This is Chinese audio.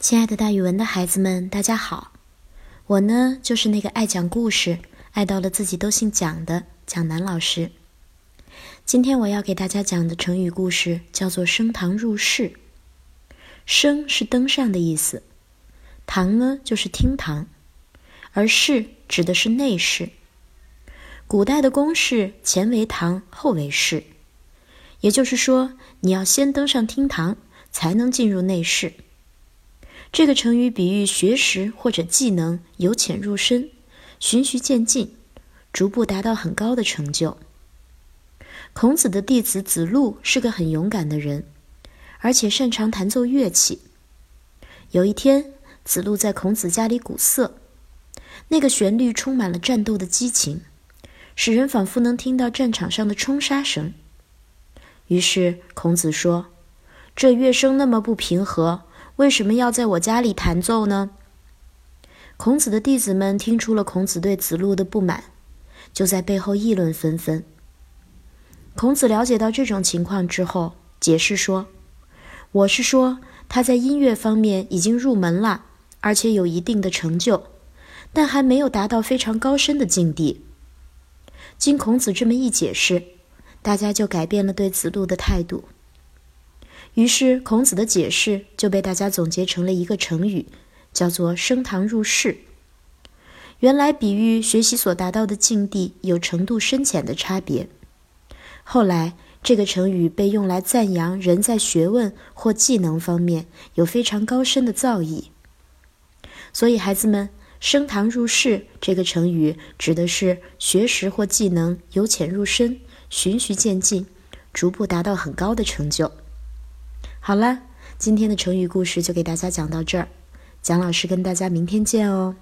亲爱的，大语文的孩子们，大家好！我呢，就是那个爱讲故事、爱到了自己都姓蒋的蒋楠老师。今天我要给大家讲的成语故事叫做“升堂入室”。升是登上的意思，堂呢就是厅堂，而室指的是内室。古代的宫室前为堂，后为室，也就是说，你要先登上厅堂，才能进入内室。这个成语比喻学识或者技能由浅入深，循序渐进，逐步达到很高的成就。孔子的弟子子路是个很勇敢的人，而且擅长弹奏乐器。有一天，子路在孔子家里鼓瑟，那个旋律充满了战斗的激情。使人仿佛能听到战场上的冲杀声。于是孔子说：“这乐声那么不平和，为什么要在我家里弹奏呢？”孔子的弟子们听出了孔子对子路的不满，就在背后议论纷纷。孔子了解到这种情况之后，解释说：“我是说他在音乐方面已经入门了，而且有一定的成就，但还没有达到非常高深的境地。”经孔子这么一解释，大家就改变了对子路的态度。于是，孔子的解释就被大家总结成了一个成语，叫做“升堂入室”。原来比喻学习所达到的境地有程度深浅的差别。后来，这个成语被用来赞扬人在学问或技能方面有非常高深的造诣。所以，孩子们。升堂入室这个成语指的是学识或技能由浅入深，循序渐进，逐步达到很高的成就。好了，今天的成语故事就给大家讲到这儿，蒋老师跟大家明天见哦。